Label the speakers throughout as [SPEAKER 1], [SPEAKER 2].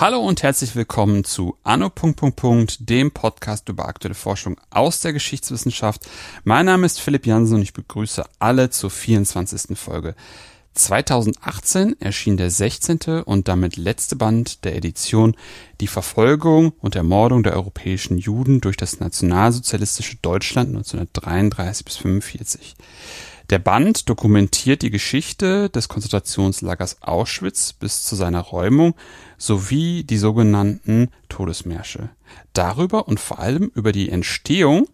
[SPEAKER 1] Hallo und herzlich willkommen zu Anno. dem Podcast über aktuelle Forschung aus der Geschichtswissenschaft. Mein Name ist Philipp Jansen und ich begrüße alle zur 24. Folge. 2018 erschien der 16. und damit letzte Band der Edition Die Verfolgung und Ermordung der europäischen Juden durch das nationalsozialistische Deutschland 1933 bis 1945. Der Band dokumentiert die Geschichte des Konzentrationslagers Auschwitz bis zu seiner Räumung sowie die sogenannten Todesmärsche. Darüber und vor allem über die Entstehung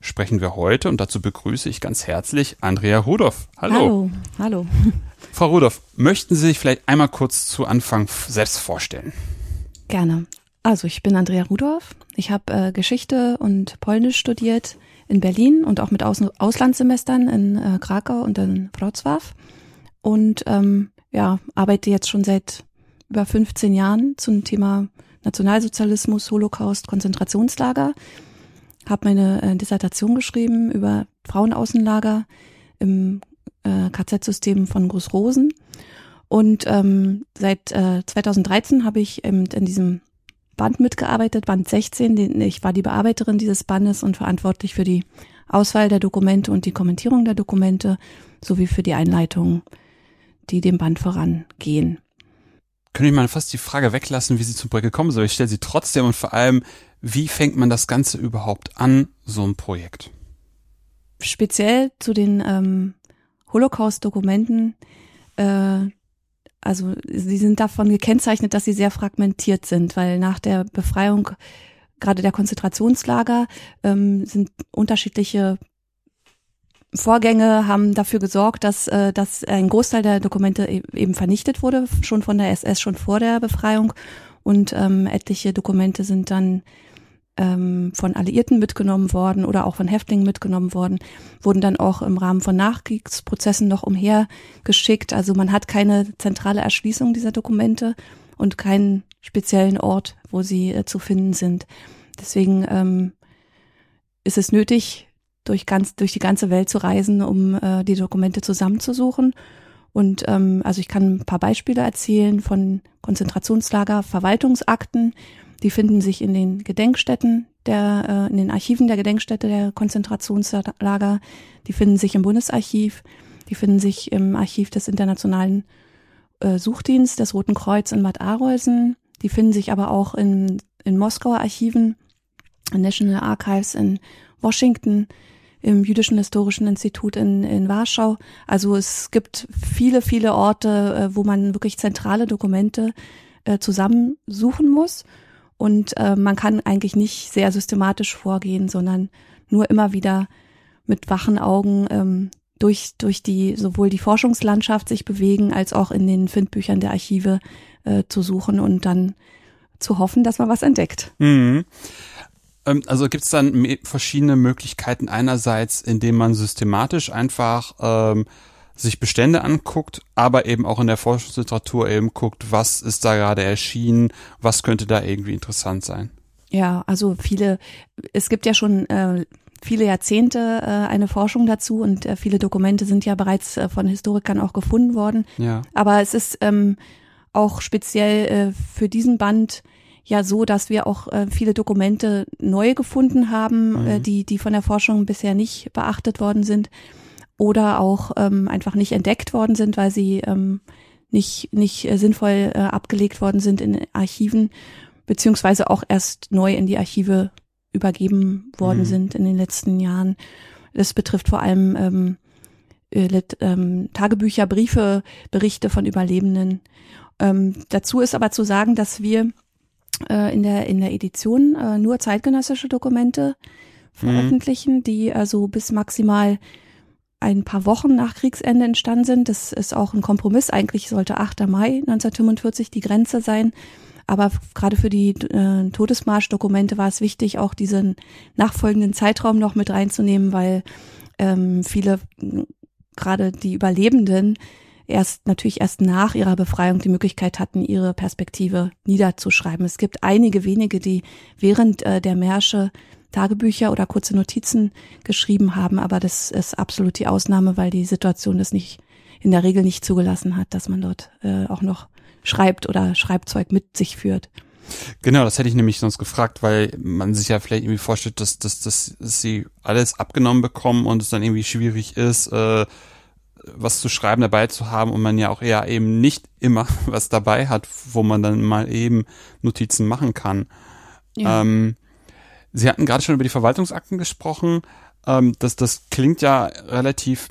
[SPEAKER 1] sprechen wir heute und dazu begrüße ich ganz herzlich Andrea Rudolph. Hallo.
[SPEAKER 2] Hallo. Hallo.
[SPEAKER 1] Frau Rudolph, möchten Sie sich vielleicht einmal kurz zu Anfang selbst vorstellen?
[SPEAKER 2] Gerne. Also ich bin Andrea Rudolph. Ich habe äh, Geschichte und Polnisch studiert in Berlin und auch mit Aus Auslandssemestern in äh, Krakau und in Wrocław. Und ähm, ja, arbeite jetzt schon seit über 15 Jahren zum Thema Nationalsozialismus, Holocaust, Konzentrationslager. Habe meine äh, Dissertation geschrieben über Frauenaußenlager im äh, KZ-System von Großrosen. Und ähm, seit äh, 2013 habe ich eben in diesem Band mitgearbeitet, Band 16. Den, ich war die Bearbeiterin dieses Bandes und verantwortlich für die Auswahl der Dokumente und die Kommentierung der Dokumente sowie für die Einleitungen, die dem Band vorangehen.
[SPEAKER 1] Könnte ich mal fast die Frage weglassen, wie Sie zum Projekt gekommen sind, ich stelle sie trotzdem und vor allem, wie fängt man das Ganze überhaupt an, so ein Projekt?
[SPEAKER 2] Speziell zu den ähm, Holocaust-Dokumenten äh, also sie sind davon gekennzeichnet, dass sie sehr fragmentiert sind, weil nach der Befreiung gerade der Konzentrationslager ähm, sind unterschiedliche Vorgänge haben dafür gesorgt, dass, äh, dass ein Großteil der Dokumente e-, eben vernichtet wurde, schon von der SS, schon vor der Befreiung. Und ähm, etliche Dokumente sind dann ähm, von Alliierten mitgenommen worden oder auch von Häftlingen mitgenommen worden, wurden dann auch im Rahmen von Nachkriegsprozessen noch umhergeschickt. Also man hat keine zentrale Erschließung dieser Dokumente und keinen speziellen Ort, wo sie äh, zu finden sind. Deswegen ähm, ist es nötig, durch, ganz, durch die ganze Welt zu reisen, um äh, die Dokumente zusammenzusuchen. Und ähm, also ich kann ein paar Beispiele erzählen von Konzentrationslager, Verwaltungsakten, die finden sich in den Gedenkstätten der, äh, in den Archiven der Gedenkstätte der Konzentrationslager. Die finden sich im Bundesarchiv. Die finden sich im Archiv des Internationalen äh, Suchdienstes des Roten Kreuz in Bad Arolsen. Die finden sich aber auch in, in Moskauer Archiven, in National Archives in Washington, im Jüdischen Historischen Institut in, in Warschau. Also es gibt viele, viele Orte, äh, wo man wirklich zentrale Dokumente äh, zusammensuchen muss. Und äh, man kann eigentlich nicht sehr systematisch vorgehen, sondern nur immer wieder mit wachen Augen ähm, durch, durch die sowohl die Forschungslandschaft sich bewegen, als auch in den Findbüchern der Archive äh, zu suchen und dann zu hoffen, dass man was entdeckt.
[SPEAKER 1] Mhm. Ähm, also gibt es dann verschiedene Möglichkeiten einerseits, indem man systematisch einfach ähm, sich Bestände anguckt, aber eben auch in der Forschungsliteratur eben guckt, was ist da gerade erschienen, was könnte da irgendwie interessant sein.
[SPEAKER 2] Ja, also viele, es gibt ja schon äh, viele Jahrzehnte äh, eine Forschung dazu und äh, viele Dokumente sind ja bereits äh, von Historikern auch gefunden worden.
[SPEAKER 1] Ja.
[SPEAKER 2] Aber es ist ähm, auch speziell äh, für diesen Band ja so, dass wir auch äh, viele Dokumente neu gefunden haben, mhm. äh, die, die von der Forschung bisher nicht beachtet worden sind oder auch ähm, einfach nicht entdeckt worden sind, weil sie ähm, nicht, nicht äh, sinnvoll äh, abgelegt worden sind in Archiven, beziehungsweise auch erst neu in die Archive übergeben worden mhm. sind in den letzten Jahren. Das betrifft vor allem ähm, äh, ähm, Tagebücher, Briefe, Berichte von Überlebenden. Ähm, dazu ist aber zu sagen, dass wir äh, in der in der Edition äh, nur zeitgenössische Dokumente mhm. veröffentlichen, mhm. die also bis maximal ein paar Wochen nach Kriegsende entstanden sind. Das ist auch ein Kompromiss. Eigentlich sollte 8. Mai 1945 die Grenze sein. Aber gerade für die äh, Todesmarschdokumente war es wichtig, auch diesen nachfolgenden Zeitraum noch mit reinzunehmen, weil ähm, viele, gerade die Überlebenden, erst natürlich erst nach ihrer Befreiung die Möglichkeit hatten, ihre Perspektive niederzuschreiben. Es gibt einige wenige, die während äh, der Märsche Tagebücher oder kurze Notizen geschrieben haben, aber das ist absolut die Ausnahme, weil die Situation das nicht in der Regel nicht zugelassen hat, dass man dort äh, auch noch schreibt oder Schreibzeug mit sich führt.
[SPEAKER 1] Genau, das hätte ich nämlich sonst gefragt, weil man sich ja vielleicht irgendwie vorstellt, dass, dass, dass sie alles abgenommen bekommen und es dann irgendwie schwierig ist, äh, was zu schreiben dabei zu haben und man ja auch eher eben nicht immer was dabei hat, wo man dann mal eben Notizen machen kann. Ja. Ähm, Sie hatten gerade schon über die Verwaltungsakten gesprochen. Ähm, das, das klingt ja relativ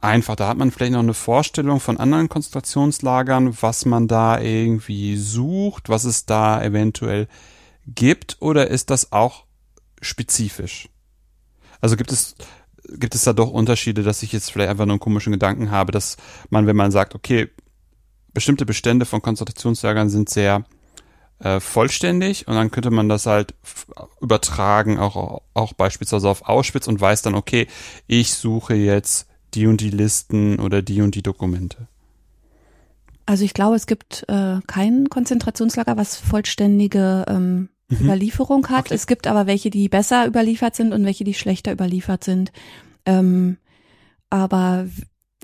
[SPEAKER 1] einfach. Da hat man vielleicht noch eine Vorstellung von anderen Konzentrationslagern, was man da irgendwie sucht, was es da eventuell gibt, oder ist das auch spezifisch? Also gibt es, gibt es da doch Unterschiede, dass ich jetzt vielleicht einfach nur einen komischen Gedanken habe, dass man, wenn man sagt, okay, bestimmte Bestände von Konzentrationslagern sind sehr äh, vollständig und dann könnte man das halt übertragen, auch, auch beispielsweise auf Auschwitz und weiß dann, okay, ich suche jetzt die und die Listen oder die und die Dokumente?
[SPEAKER 2] Also ich glaube, es gibt äh, kein Konzentrationslager, was vollständige ähm, mhm. Überlieferung hat. Okay. Es gibt aber welche, die besser überliefert sind und welche, die schlechter überliefert sind. Ähm, aber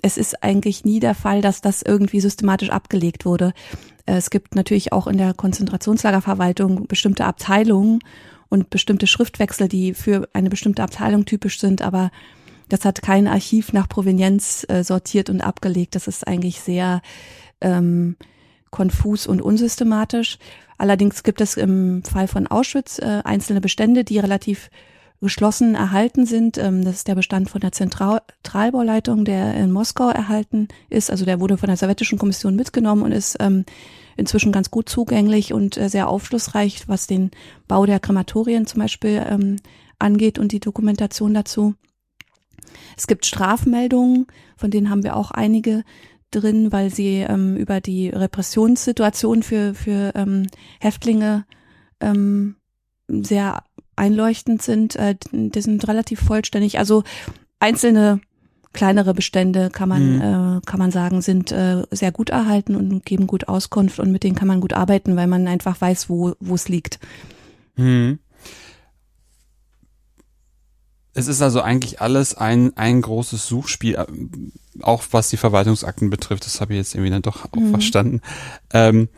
[SPEAKER 2] es ist eigentlich nie der Fall, dass das irgendwie systematisch abgelegt wurde. Es gibt natürlich auch in der Konzentrationslagerverwaltung bestimmte Abteilungen und bestimmte Schriftwechsel, die für eine bestimmte Abteilung typisch sind, aber das hat kein Archiv nach Provenienz äh, sortiert und abgelegt. Das ist eigentlich sehr ähm, konfus und unsystematisch. Allerdings gibt es im Fall von Auschwitz äh, einzelne Bestände, die relativ geschlossen erhalten sind. Ähm, das ist der Bestand von der Zentralbauleitung, der in Moskau erhalten ist. Also der wurde von der sowjetischen Kommission mitgenommen und ist ähm, inzwischen ganz gut zugänglich und äh, sehr aufschlussreich, was den Bau der Krematorien zum Beispiel ähm, angeht und die Dokumentation dazu. Es gibt Strafmeldungen, von denen haben wir auch einige drin, weil sie ähm, über die Repressionssituation für, für ähm, Häftlinge ähm, sehr einleuchtend sind. Äh, die sind relativ vollständig. Also einzelne kleinere Bestände kann man mhm. äh, kann man sagen sind äh, sehr gut erhalten und geben gut Auskunft und mit denen kann man gut arbeiten, weil man einfach weiß, wo wo es liegt.
[SPEAKER 1] Mhm. Es ist also eigentlich alles ein, ein großes Suchspiel, äh, auch was die Verwaltungsakten betrifft. Das habe ich jetzt irgendwie dann doch auch mhm. verstanden. Ähm,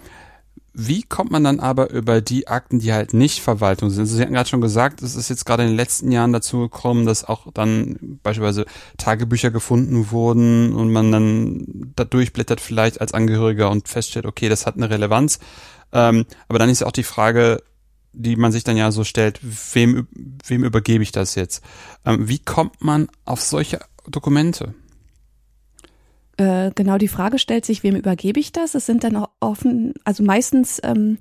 [SPEAKER 1] wie kommt man dann aber über die Akten, die halt nicht Verwaltung sind? Also Sie hatten gerade schon gesagt, es ist jetzt gerade in den letzten Jahren dazu gekommen, dass auch dann beispielsweise Tagebücher gefunden wurden und man dann da durchblättert vielleicht als Angehöriger und feststellt, okay, das hat eine Relevanz. Ähm, aber dann ist ja auch die Frage, die man sich dann ja so stellt, wem, wem übergebe ich das jetzt? Ähm, wie kommt man auf solche Dokumente?
[SPEAKER 2] Äh, genau die Frage stellt sich, wem übergebe ich das? Es sind dann auch offen, also meistens ähm,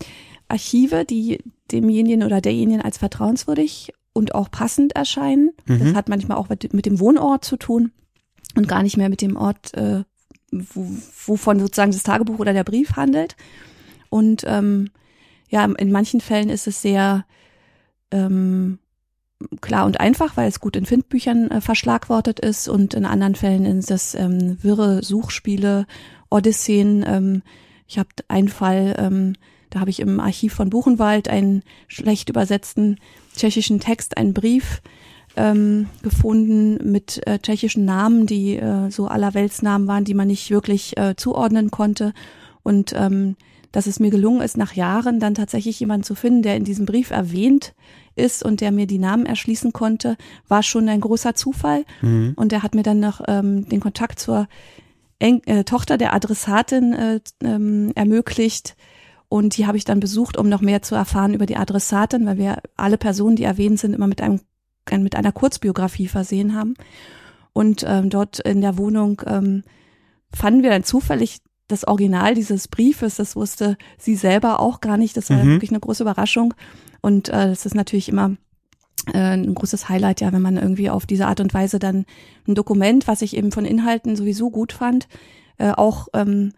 [SPEAKER 2] Archive, die demjenigen oder derjenigen als vertrauenswürdig und auch passend erscheinen. Mhm. Das hat manchmal auch mit, dem Wohnort zu tun und gar nicht mehr mit dem Ort, äh, wo, wovon sozusagen das Tagebuch oder der Brief handelt. Und ähm, ja, in manchen Fällen ist es sehr ähm, klar und einfach, weil es gut in Findbüchern äh, verschlagwortet ist und in anderen Fällen sind das ähm, wirre Suchspiele, Odysseen. Ähm, ich habe einen Fall, ähm, da habe ich im Archiv von Buchenwald einen schlecht übersetzten tschechischen Text, einen Brief ähm, gefunden mit äh, tschechischen Namen, die äh, so allerweltsnamen waren, die man nicht wirklich äh, zuordnen konnte. Und ähm, dass es mir gelungen ist, nach Jahren dann tatsächlich jemanden zu finden, der in diesem Brief erwähnt ist und der mir die Namen erschließen konnte, war schon ein großer Zufall. Mhm. Und der hat mir dann noch ähm, den Kontakt zur Eng äh, Tochter der Adressatin äh, ähm, ermöglicht. Und die habe ich dann besucht, um noch mehr zu erfahren über die Adressatin, weil wir alle Personen, die erwähnt sind, immer mit einem mit einer Kurzbiografie versehen haben. Und ähm, dort in der Wohnung ähm, fanden wir dann zufällig das Original dieses Briefes, das wusste sie selber auch gar nicht. Das war mhm. wirklich eine große Überraschung. Und äh, das ist natürlich immer äh, ein großes Highlight, ja, wenn man irgendwie auf diese Art und Weise dann ein Dokument, was ich eben von Inhalten sowieso gut fand, äh, auch ähm,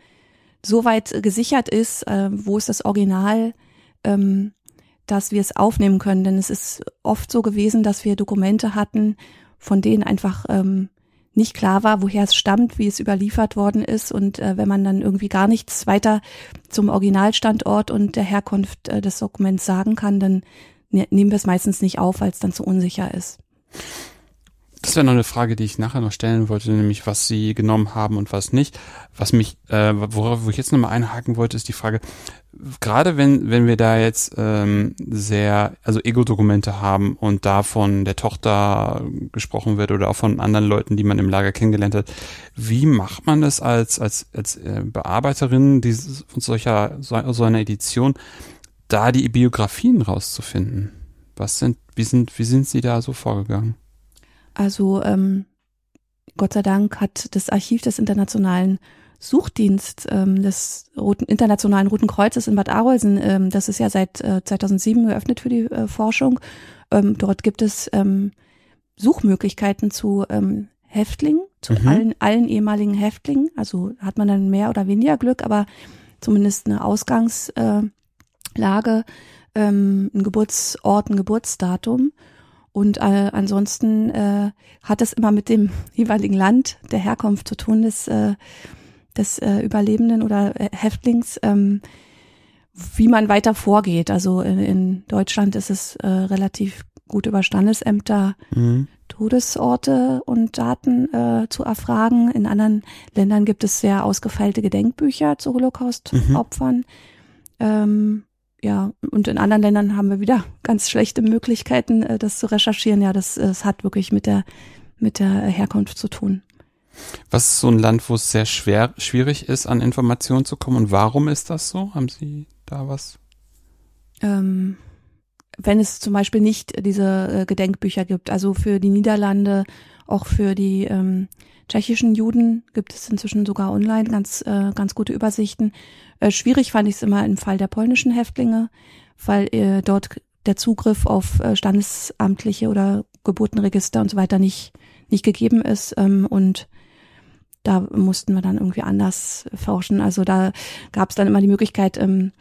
[SPEAKER 2] so weit gesichert ist, äh, wo ist das Original, ähm, dass wir es aufnehmen können. Denn es ist oft so gewesen, dass wir Dokumente hatten, von denen einfach ähm, nicht klar war, woher es stammt, wie es überliefert worden ist. Und äh, wenn man dann irgendwie gar nichts weiter zum Originalstandort und der Herkunft äh, des Dokuments sagen kann, dann ne, nehmen wir es meistens nicht auf, weil es dann zu unsicher ist.
[SPEAKER 1] Das wäre noch eine Frage, die ich nachher noch stellen wollte, nämlich was Sie genommen haben und was nicht. Was mich, äh, worauf wo ich jetzt nochmal einhaken wollte, ist die Frage, gerade wenn, wenn wir da jetzt ähm, sehr, also Ego-Dokumente haben und da von der Tochter gesprochen wird oder auch von anderen Leuten, die man im Lager kennengelernt hat, wie macht man das als, als, als äh, Bearbeiterin dieses, von solcher, so, so einer Edition, da die Biografien rauszufinden? Was sind, wie sind, wie sind Sie da so vorgegangen?
[SPEAKER 2] Also ähm, Gott sei Dank hat das Archiv des Internationalen Suchdienst ähm, des Roten, Internationalen Roten Kreuzes in Bad Arolsen, ähm, das ist ja seit äh, 2007 geöffnet für die äh, Forschung. Ähm, dort gibt es ähm, Suchmöglichkeiten zu ähm, Häftlingen, zu mhm. allen, allen ehemaligen Häftlingen. Also hat man dann mehr oder weniger Glück, aber zumindest eine Ausgangslage, äh, ähm, ein Geburtsort, ein Geburtsdatum. Und äh, ansonsten äh, hat es immer mit dem jeweiligen Land der Herkunft zu tun des, äh, des äh, Überlebenden oder äh, Häftlings, ähm, wie man weiter vorgeht. Also in, in Deutschland ist es äh, relativ gut über Standesämter mhm. Todesorte und Daten äh, zu erfragen. In anderen Ländern gibt es sehr ausgefeilte Gedenkbücher zu Holocaust-Opfern. Mhm. Ähm, ja, und in anderen Ländern haben wir wieder ganz schlechte Möglichkeiten, äh, das zu recherchieren. Ja, das, das hat wirklich mit der, mit der Herkunft zu tun.
[SPEAKER 1] Was ist so ein Land, wo es sehr schwer, schwierig ist, an Informationen zu kommen? Und warum ist das so? Haben Sie da was?
[SPEAKER 2] Ähm, wenn es zum Beispiel nicht diese äh, Gedenkbücher gibt, also für die Niederlande, auch für die ähm, tschechischen Juden gibt es inzwischen sogar online ganz, äh, ganz gute Übersichten. Äh, schwierig fand ich es immer im Fall der polnischen Häftlinge, weil äh, dort der Zugriff auf äh, standesamtliche oder Geburtenregister und so weiter nicht, nicht gegeben ist. Ähm, und da mussten wir dann irgendwie anders forschen. Also da gab es dann immer die Möglichkeit, im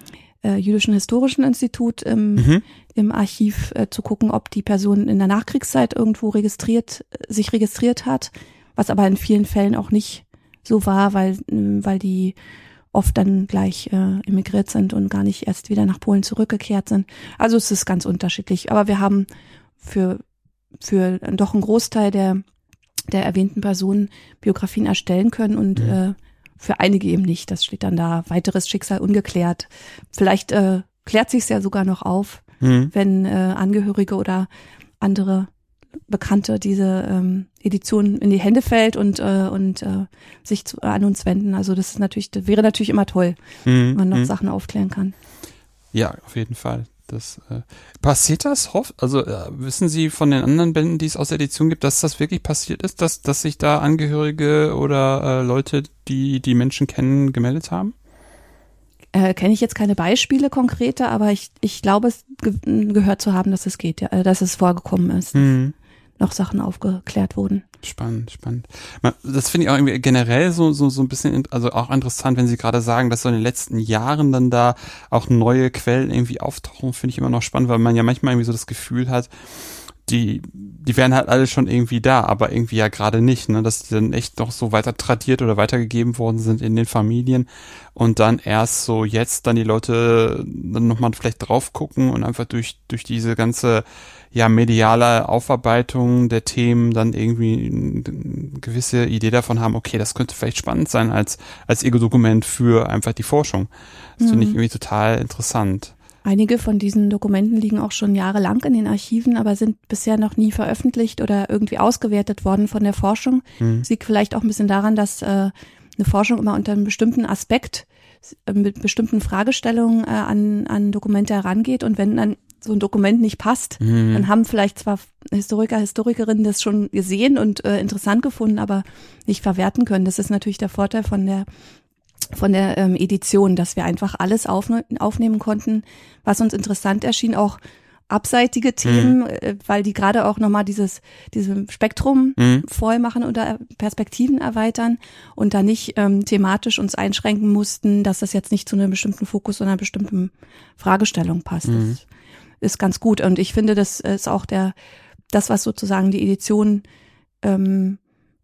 [SPEAKER 2] äh, Jüdischen Historischen Institut im, mhm. im Archiv äh, zu gucken, ob die Person in der Nachkriegszeit irgendwo registriert, sich registriert hat, was aber in vielen Fällen auch nicht so war, weil, weil die oft dann gleich äh, emigriert sind und gar nicht erst wieder nach Polen zurückgekehrt sind. Also es ist ganz unterschiedlich. Aber wir haben für, für doch einen Großteil der, der erwähnten Personen Biografien erstellen können und mhm. äh, für einige eben nicht. Das steht dann da, weiteres Schicksal ungeklärt. Vielleicht äh, klärt sich ja sogar noch auf, mhm. wenn äh, Angehörige oder andere Bekannte diese ähm, Edition in die Hände fällt und äh, und äh, sich zu, an uns wenden. Also das ist natürlich, das wäre natürlich immer toll, mhm. wenn man noch mhm. Sachen aufklären kann.
[SPEAKER 1] Ja, auf jeden Fall. Das äh, passiert das hoff, also äh, wissen Sie von den anderen Bänden, die es aus der Edition gibt, dass das wirklich passiert ist, dass dass sich da Angehörige oder äh, Leute, die die Menschen kennen, gemeldet haben?
[SPEAKER 2] Äh, Kenne ich jetzt keine Beispiele konkrete, aber ich ich glaube es ge gehört zu haben, dass es geht, ja, äh, dass es vorgekommen ist. Mhm noch Sachen aufgeklärt wurden.
[SPEAKER 1] Spannend, spannend. Das finde ich auch irgendwie generell so, so, so ein bisschen, also auch interessant, wenn Sie gerade sagen, dass so in den letzten Jahren dann da auch neue Quellen irgendwie auftauchen, finde ich immer noch spannend, weil man ja manchmal irgendwie so das Gefühl hat, die, die wären halt alle schon irgendwie da, aber irgendwie ja gerade nicht, ne, dass die dann echt noch so weiter tradiert oder weitergegeben worden sind in den Familien und dann erst so jetzt dann die Eine dann nochmal vielleicht drauf gucken und einfach durch, durch diese ganze ja mediale Aufarbeitung der Themen dann irgendwie eine gewisse Idee davon haben, okay, das könnte vielleicht spannend sein als, als Ego-Dokument für einfach die Forschung. Das mhm. finde ich mhm. irgendwie total interessant.
[SPEAKER 2] Einige von diesen Dokumenten liegen auch schon jahrelang in den Archiven, aber sind bisher noch nie veröffentlicht oder irgendwie ausgewertet worden von der Forschung. Mhm. Liegt vielleicht auch ein bisschen daran, dass äh, eine Forschung immer unter einem bestimmten Aspekt äh, mit bestimmten Fragestellungen äh, an, an Dokumente herangeht und wenn dann so ein Dokument nicht passt, mhm. dann haben vielleicht zwar Historiker, Historikerinnen das schon gesehen und äh, interessant gefunden, aber nicht verwerten können. Das ist natürlich der Vorteil von der von der ähm, Edition, dass wir einfach alles aufne aufnehmen konnten, was uns interessant erschien, auch abseitige Themen, mhm. äh, weil die gerade auch nochmal dieses, dieses Spektrum mhm. voll machen oder Perspektiven erweitern und da nicht ähm, thematisch uns einschränken mussten, dass das jetzt nicht zu einem bestimmten Fokus oder einer bestimmten Fragestellung passt. Mhm. Das ist ganz gut. Und ich finde, das ist auch der, das, was sozusagen die Edition ähm,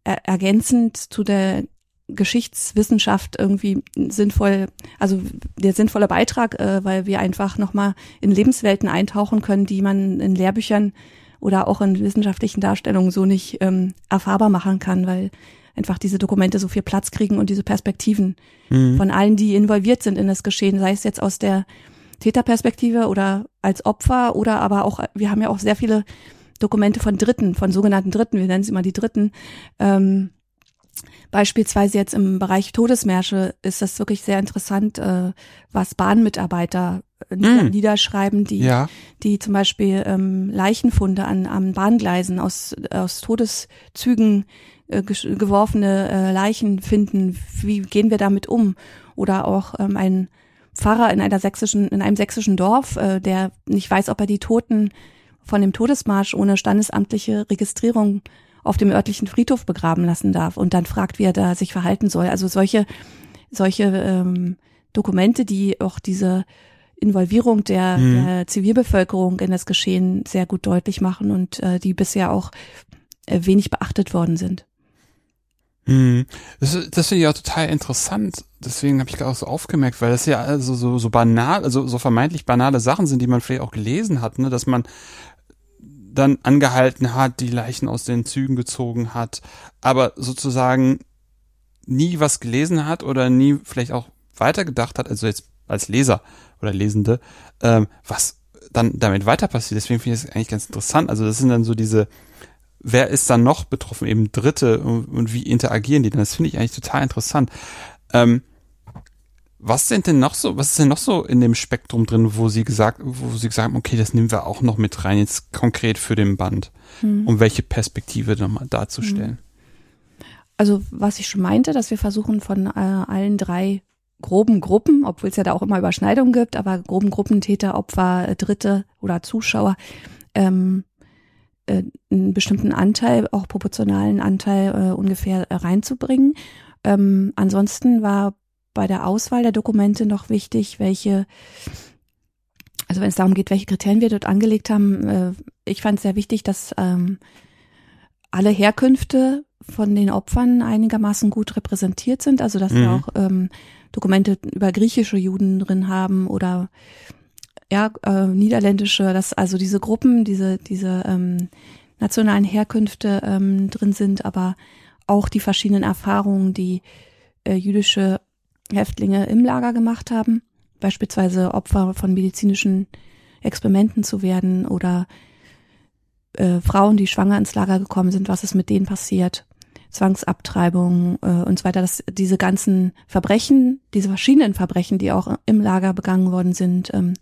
[SPEAKER 2] er, ergänzend zu der Geschichtswissenschaft irgendwie sinnvoll, also der sinnvolle Beitrag, äh, weil wir einfach nochmal in Lebenswelten eintauchen können, die man in Lehrbüchern oder auch in wissenschaftlichen Darstellungen so nicht ähm, erfahrbar machen kann, weil einfach diese Dokumente so viel Platz kriegen und diese Perspektiven mhm. von allen, die involviert sind in das Geschehen, sei es jetzt aus der Täterperspektive oder als Opfer oder aber auch, wir haben ja auch sehr viele Dokumente von Dritten, von sogenannten Dritten, wir nennen sie mal die Dritten. Ähm, beispielsweise jetzt im Bereich Todesmärsche ist das wirklich sehr interessant, äh, was Bahnmitarbeiter mm. niederschreiben, die, ja. die zum Beispiel ähm, Leichenfunde an, an Bahngleisen aus, aus Todeszügen äh, geworfene äh, Leichen finden. Wie gehen wir damit um? Oder auch ähm, ein Pfarrer in einer sächsischen, in einem sächsischen Dorf, äh, der nicht weiß, ob er die Toten von dem Todesmarsch ohne standesamtliche Registrierung auf dem örtlichen Friedhof begraben lassen darf und dann fragt, wie er da sich verhalten soll. Also solche, solche ähm, Dokumente, die auch diese Involvierung der, mhm. der Zivilbevölkerung in das Geschehen sehr gut deutlich machen und äh, die bisher auch äh, wenig beachtet worden sind.
[SPEAKER 1] Hm. Das, das finde ich auch total interessant. Deswegen habe ich gerade auch so aufgemerkt, weil das ja also so, so banal, also so vermeintlich banale Sachen sind, die man vielleicht auch gelesen hat, ne, dass man dann angehalten hat, die Leichen aus den Zügen gezogen hat, aber sozusagen nie was gelesen hat oder nie vielleicht auch weitergedacht hat, also jetzt als Leser oder Lesende, ähm, was dann damit weiter passiert. Deswegen finde ich das eigentlich ganz interessant. Also das sind dann so diese wer ist dann noch betroffen, eben Dritte und, und wie interagieren die dann? Das finde ich eigentlich total interessant. Ähm, was sind denn noch so, was ist denn noch so in dem Spektrum drin, wo sie gesagt, wo sie gesagt haben, okay, das nehmen wir auch noch mit rein, jetzt konkret für den Band, hm. um welche Perspektive nochmal darzustellen? Hm.
[SPEAKER 2] Also, was ich schon meinte, dass wir versuchen von äh, allen drei groben Gruppen, obwohl es ja da auch immer Überschneidungen gibt, aber groben Gruppen, Täter, Opfer, Dritte oder Zuschauer, ähm, äh, einen bestimmten Anteil, auch proportionalen Anteil äh, ungefähr äh, reinzubringen. Ähm, ansonsten war bei der Auswahl der Dokumente noch wichtig, welche, also wenn es darum geht, welche Kriterien wir dort angelegt haben, äh, ich fand es sehr wichtig, dass ähm, alle Herkünfte von den Opfern einigermaßen gut repräsentiert sind, also dass mhm. wir auch ähm, Dokumente über griechische Juden drin haben oder ja, äh, niederländische, dass also diese Gruppen, diese, diese ähm, nationalen Herkünfte ähm, drin sind, aber auch die verschiedenen Erfahrungen, die äh, jüdische Häftlinge im Lager gemacht haben, beispielsweise Opfer von medizinischen Experimenten zu werden oder äh, Frauen, die schwanger ins Lager gekommen sind, was ist mit denen passiert, Zwangsabtreibung äh, und so weiter, dass diese ganzen Verbrechen, diese verschiedenen Verbrechen, die auch im Lager begangen worden sind, ähm,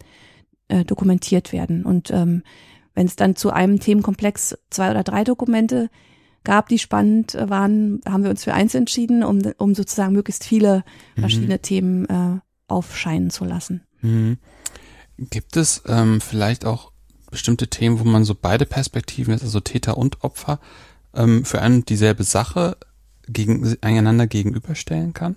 [SPEAKER 2] äh, dokumentiert werden. Und ähm, wenn es dann zu einem Themenkomplex zwei oder drei Dokumente gab, die spannend äh, waren, haben wir uns für eins entschieden, um, um sozusagen möglichst viele mhm. verschiedene Themen äh, aufscheinen zu lassen.
[SPEAKER 1] Mhm. Gibt es ähm, vielleicht auch bestimmte Themen, wo man so beide Perspektiven, also Täter und Opfer, ähm, für eine und dieselbe Sache gegen, einander gegenüberstellen kann?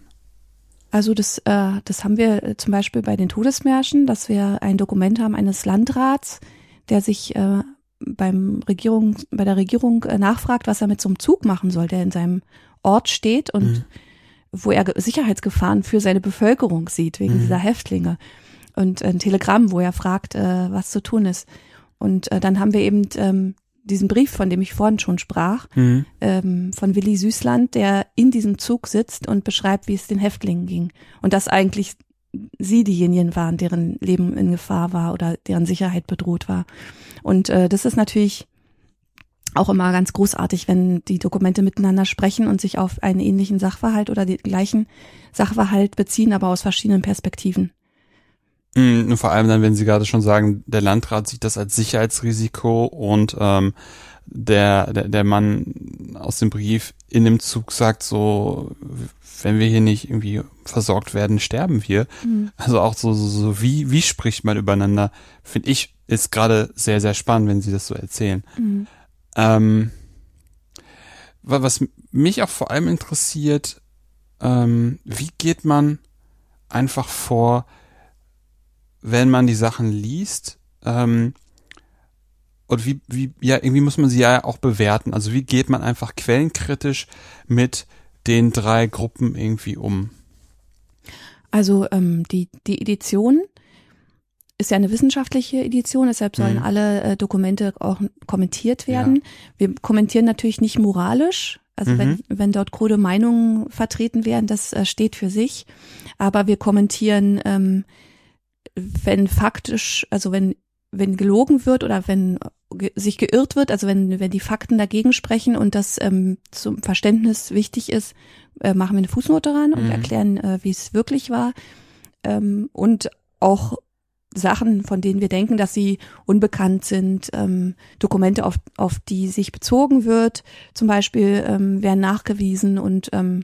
[SPEAKER 2] Also das, äh, das haben wir äh, zum Beispiel bei den Todesmärschen, dass wir ein Dokument haben eines Landrats, der sich äh, beim Regierung, bei der Regierung äh, nachfragt, was er mit so einem Zug machen soll, der in seinem Ort steht und mhm. wo er Sicherheitsgefahren für seine Bevölkerung sieht, wegen mhm. dieser Häftlinge. Und ein Telegramm, wo er fragt, äh, was zu tun ist. Und äh, dann haben wir eben ähm, diesen Brief, von dem ich vorhin schon sprach, mhm. ähm, von Willi Süßland, der in diesem Zug sitzt und beschreibt, wie es den Häftlingen ging. Und dass eigentlich sie diejenigen waren, deren Leben in Gefahr war oder deren Sicherheit bedroht war. Und äh, das ist natürlich auch immer ganz großartig, wenn die Dokumente miteinander sprechen und sich auf einen ähnlichen Sachverhalt oder den gleichen Sachverhalt beziehen, aber aus verschiedenen Perspektiven.
[SPEAKER 1] Mhm, vor allem dann, wenn Sie gerade schon sagen, der Landrat sieht das als Sicherheitsrisiko und ähm, der, der, der Mann aus dem Brief in dem Zug sagt so, wenn wir hier nicht irgendwie versorgt werden, sterben wir. Mhm. Also auch so, so, so, wie, wie spricht man übereinander, finde ich, ist gerade sehr, sehr spannend, wenn Sie das so erzählen. Mhm. Ähm, was mich auch vor allem interessiert, ähm, wie geht man einfach vor, wenn man die Sachen liest, ähm, und wie, wie, ja, irgendwie muss man sie ja auch bewerten. Also wie geht man einfach quellenkritisch mit den drei Gruppen irgendwie um?
[SPEAKER 2] Also ähm, die, die Edition ist ja eine wissenschaftliche Edition, deshalb sollen mhm. alle äh, Dokumente auch kommentiert werden. Ja. Wir kommentieren natürlich nicht moralisch, also mhm. wenn, wenn dort krude Meinungen vertreten werden, das äh, steht für sich. Aber wir kommentieren, ähm, wenn faktisch, also wenn, wenn gelogen wird oder wenn sich geirrt wird, also wenn, wenn die Fakten dagegen sprechen und das ähm, zum Verständnis wichtig ist, äh, machen wir eine Fußnote ran und mhm. erklären, äh, wie es wirklich war. Ähm, und auch Sachen, von denen wir denken, dass sie unbekannt sind, ähm, Dokumente, auf, auf die sich bezogen wird, zum Beispiel ähm, werden nachgewiesen und ähm,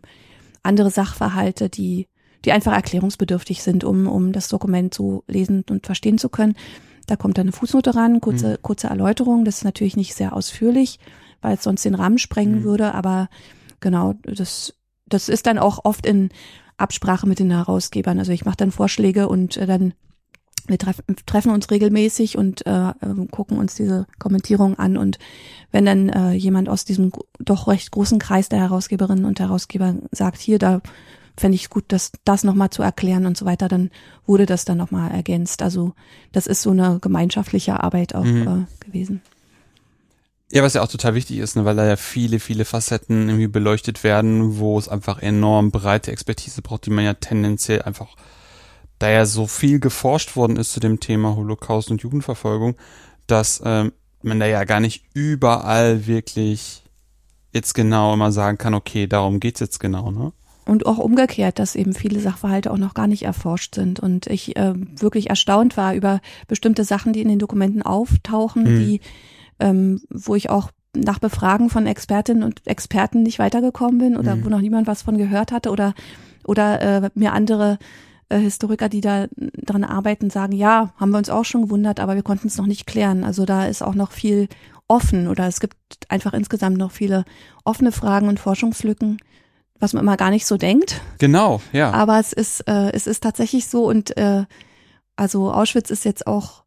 [SPEAKER 2] andere Sachverhalte, die, die einfach erklärungsbedürftig sind, um, um das Dokument so lesen und verstehen zu können. Da kommt dann eine Fußnote ran, kurze, mhm. kurze Erläuterung. Das ist natürlich nicht sehr ausführlich, weil es sonst den Rahmen sprengen mhm. würde, aber genau, das, das ist dann auch oft in Absprache mit den Herausgebern. Also ich mache dann Vorschläge und äh, dann wir treff, treffen uns regelmäßig und äh, ähm, gucken uns diese Kommentierung an und wenn dann äh, jemand aus diesem doch recht großen Kreis der Herausgeberinnen und Herausgeber sagt, hier, da fände ich gut, das, das nochmal zu erklären und so weiter, dann wurde das dann nochmal ergänzt. Also das ist so eine gemeinschaftliche Arbeit auch mhm. äh, gewesen.
[SPEAKER 1] Ja, was ja auch total wichtig ist, ne, weil da ja viele, viele Facetten irgendwie beleuchtet werden, wo es einfach enorm breite Expertise braucht, die man ja tendenziell einfach da ja so viel geforscht worden ist zu dem Thema Holocaust und Jugendverfolgung, dass ähm, man da ja gar nicht überall wirklich jetzt genau immer sagen kann, okay, darum geht's jetzt genau, ne?
[SPEAKER 2] Und auch umgekehrt, dass eben viele Sachverhalte auch noch gar nicht erforscht sind. Und ich äh, wirklich erstaunt war über bestimmte Sachen, die in den Dokumenten auftauchen, hm. die, ähm, wo ich auch nach Befragen von Expertinnen und Experten nicht weitergekommen bin oder hm. wo noch niemand was von gehört hatte oder oder äh, mir andere äh, Historiker, die da dran arbeiten, sagen, ja, haben wir uns auch schon gewundert, aber wir konnten es noch nicht klären. Also da ist auch noch viel offen oder es gibt einfach insgesamt noch viele offene Fragen und Forschungslücken, was man immer gar nicht so denkt.
[SPEAKER 1] Genau, ja.
[SPEAKER 2] Aber es ist, äh, es ist tatsächlich so und äh, also Auschwitz ist jetzt auch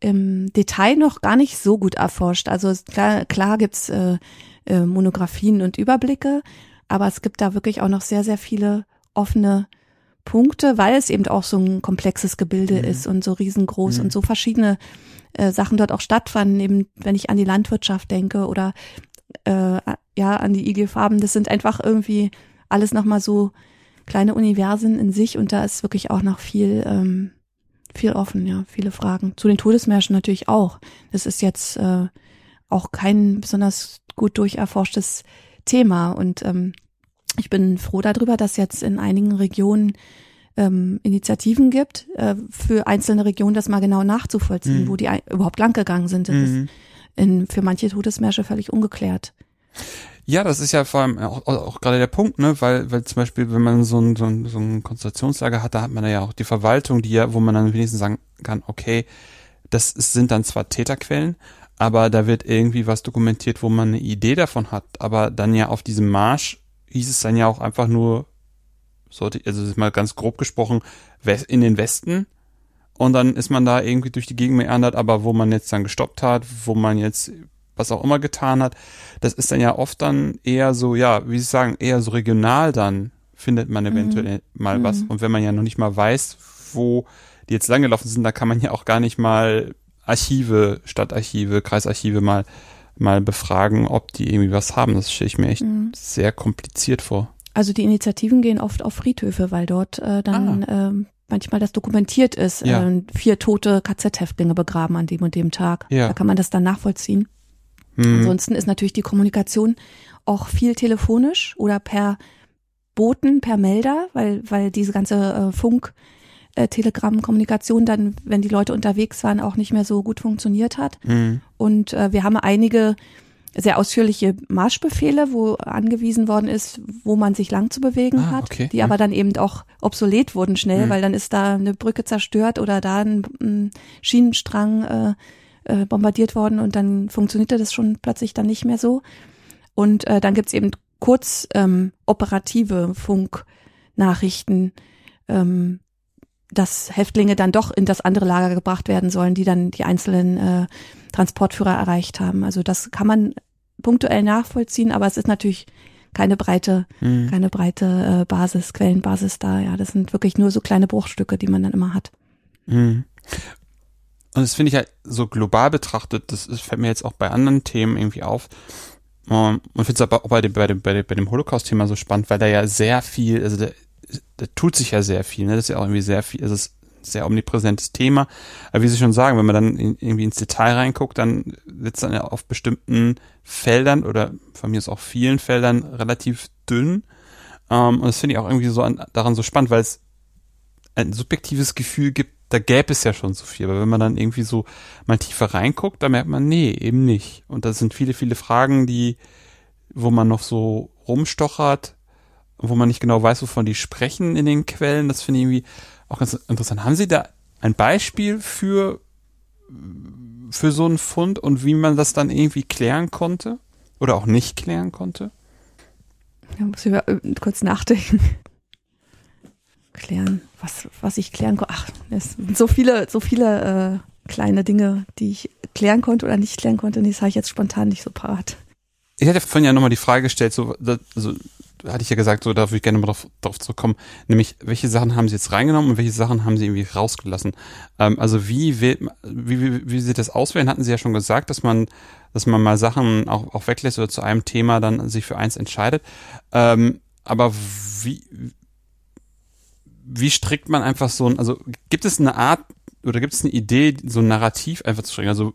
[SPEAKER 2] im Detail noch gar nicht so gut erforscht. Also klar, klar gibt's äh, äh, Monographien und Überblicke, aber es gibt da wirklich auch noch sehr, sehr viele offene Punkte, weil es eben auch so ein komplexes Gebilde mhm. ist und so riesengroß mhm. und so verschiedene äh, Sachen dort auch stattfanden, eben wenn ich an die Landwirtschaft denke oder äh, ja an die IG Farben, das sind einfach irgendwie alles nochmal so kleine Universen in sich und da ist wirklich auch noch viel ähm, viel offen, ja, viele Fragen. Zu den Todesmärschen natürlich auch. Das ist jetzt äh, auch kein besonders gut durcherforschtes Thema und ähm, ich bin froh darüber, dass jetzt in einigen Regionen ähm, Initiativen gibt, äh, für einzelne Regionen das mal genau nachzuvollziehen, mhm. wo die überhaupt lang gegangen sind. Das mhm. ist in, für manche Todesmärsche völlig ungeklärt.
[SPEAKER 1] Ja, das ist ja vor allem auch, auch gerade der Punkt, ne, weil, weil zum Beispiel, wenn man so ein, so ein, so ein Konzentrationslager hat, da hat man ja auch die Verwaltung, die ja, wo man dann wenigstens sagen kann, okay, das sind dann zwar Täterquellen, aber da wird irgendwie was dokumentiert, wo man eine Idee davon hat, aber dann ja auf diesem Marsch hieß es dann ja auch einfach nur, sollte, also ist mal ganz grob gesprochen, in den Westen. Und dann ist man da irgendwie durch die Gegend meandert, aber wo man jetzt dann gestoppt hat, wo man jetzt was auch immer getan hat, das ist dann ja oft dann eher so, ja, wie Sie sagen, eher so regional dann findet man eventuell mhm. mal was. Mhm. Und wenn man ja noch nicht mal weiß, wo die jetzt langgelaufen sind, da kann man ja auch gar nicht mal Archive, Stadtarchive, Kreisarchive mal mal befragen, ob die irgendwie was haben. Das stelle ich mir echt mhm. sehr kompliziert vor.
[SPEAKER 2] Also die Initiativen gehen oft auf Friedhöfe, weil dort äh, dann ah. äh, manchmal das dokumentiert ist. Ja. Äh, vier tote KZ-Häftlinge begraben an dem und dem Tag. Ja. Da kann man das dann nachvollziehen. Mhm. Ansonsten ist natürlich die Kommunikation auch viel telefonisch oder per Boten, per Melder, weil, weil diese ganze äh, Funk- äh, Telegram-Kommunikation dann, wenn die Leute unterwegs waren, auch nicht mehr so gut funktioniert hat. Mhm. Und äh, wir haben einige sehr ausführliche Marschbefehle, wo angewiesen worden ist, wo man sich lang zu bewegen ah, hat, okay. die mhm. aber dann eben auch obsolet wurden schnell, mhm. weil dann ist da eine Brücke zerstört oder da ein, ein Schienenstrang äh, äh, bombardiert worden und dann funktionierte das schon plötzlich dann nicht mehr so. Und äh, dann gibt's eben kurz ähm, operative Funknachrichten, ähm, dass Häftlinge dann doch in das andere Lager gebracht werden sollen, die dann die einzelnen äh, Transportführer erreicht haben. Also das kann man punktuell nachvollziehen, aber es ist natürlich keine breite, mhm. keine breite äh, Basis, Quellenbasis da. Ja, das sind wirklich nur so kleine Bruchstücke, die man dann immer hat.
[SPEAKER 1] Mhm. Und das finde ich ja so global betrachtet, das ist, fällt mir jetzt auch bei anderen Themen irgendwie auf. Und finde es aber auch bei dem, bei dem, bei dem, bei dem Holocaust-Thema so spannend, weil da ja sehr viel, also da, da tut sich ja sehr viel, ne? Das ist ja auch irgendwie sehr viel, es ist sehr omnipräsentes Thema. Aber wie Sie schon sagen, wenn man dann in, irgendwie ins Detail reinguckt, dann sitzt dann ja auf bestimmten Feldern oder von mir ist auch vielen Feldern relativ dünn. Um, und das finde ich auch irgendwie so an, daran so spannend, weil es ein subjektives Gefühl gibt, da gäbe es ja schon so viel. Aber wenn man dann irgendwie so mal tiefer reinguckt, da merkt man, nee, eben nicht. Und das sind viele, viele Fragen, die, wo man noch so rumstochert, wo man nicht genau weiß, wovon die sprechen in den Quellen. Das finde ich irgendwie auch ganz interessant. Haben Sie da ein Beispiel für, für so einen Fund und wie man das dann irgendwie klären konnte? Oder auch nicht klären konnte?
[SPEAKER 2] Da muss ich äh, kurz nachdenken klären, was, was ich klären konnte. Ach, es sind so viele, so viele äh, kleine Dinge, die ich klären konnte oder nicht klären konnte. Und das habe ich jetzt spontan nicht so parat.
[SPEAKER 1] Ich hatte vorhin ja nochmal die Frage gestellt, so, also hatte ich ja gesagt, so da würde ich gerne mal drauf, drauf zurückkommen, nämlich welche Sachen haben Sie jetzt reingenommen und welche Sachen haben Sie irgendwie rausgelassen? Ähm, also wie wie, wie, wie Sie das auswählen, hatten Sie ja schon gesagt, dass man, dass man mal Sachen auch, auch weglässt oder zu einem Thema dann sich für eins entscheidet. Ähm, aber wie, wie strickt man einfach so ein, also gibt es eine Art oder gibt es eine Idee, so ein Narrativ einfach zu stricken? Also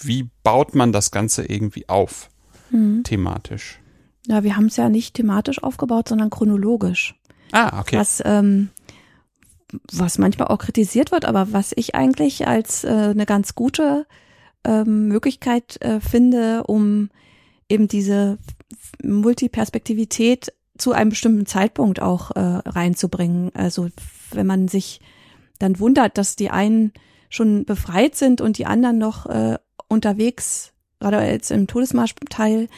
[SPEAKER 1] wie baut man das Ganze irgendwie auf, mhm. thematisch?
[SPEAKER 2] Ja, wir haben es ja nicht thematisch aufgebaut, sondern chronologisch.
[SPEAKER 1] Ah, okay.
[SPEAKER 2] Was, ähm, was manchmal auch kritisiert wird, aber was ich eigentlich als äh, eine ganz gute ähm, Möglichkeit äh, finde, um eben diese Multiperspektivität zu einem bestimmten Zeitpunkt auch äh, reinzubringen. Also wenn man sich dann wundert, dass die einen schon befreit sind und die anderen noch äh, unterwegs, gerade jetzt im Todesmarschteil,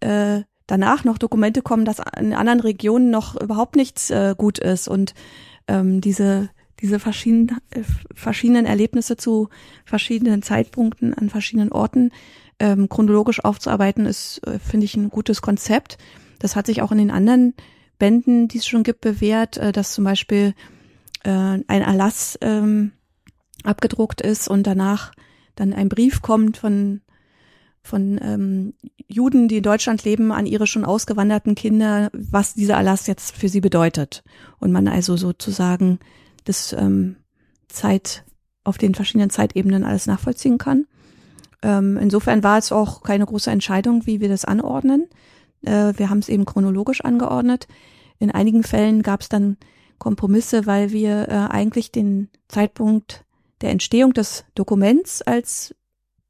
[SPEAKER 2] äh, danach noch Dokumente kommen, dass in anderen Regionen noch überhaupt nichts äh, gut ist und ähm, diese diese verschiedenen, äh, verschiedenen Erlebnisse zu verschiedenen Zeitpunkten an verschiedenen Orten ähm, chronologisch aufzuarbeiten, ist, äh, finde ich, ein gutes Konzept. Das hat sich auch in den anderen Bänden, die es schon gibt, bewährt, äh, dass zum Beispiel äh, ein Erlass ähm, abgedruckt ist und danach dann ein Brief kommt von von ähm, Juden, die in Deutschland leben, an ihre schon ausgewanderten Kinder, was dieser Erlass jetzt für sie bedeutet. Und man also sozusagen das ähm, Zeit auf den verschiedenen Zeitebenen alles nachvollziehen kann. Ähm, insofern war es auch keine große Entscheidung, wie wir das anordnen. Äh, wir haben es eben chronologisch angeordnet. In einigen Fällen gab es dann Kompromisse, weil wir äh, eigentlich den Zeitpunkt der Entstehung des Dokuments als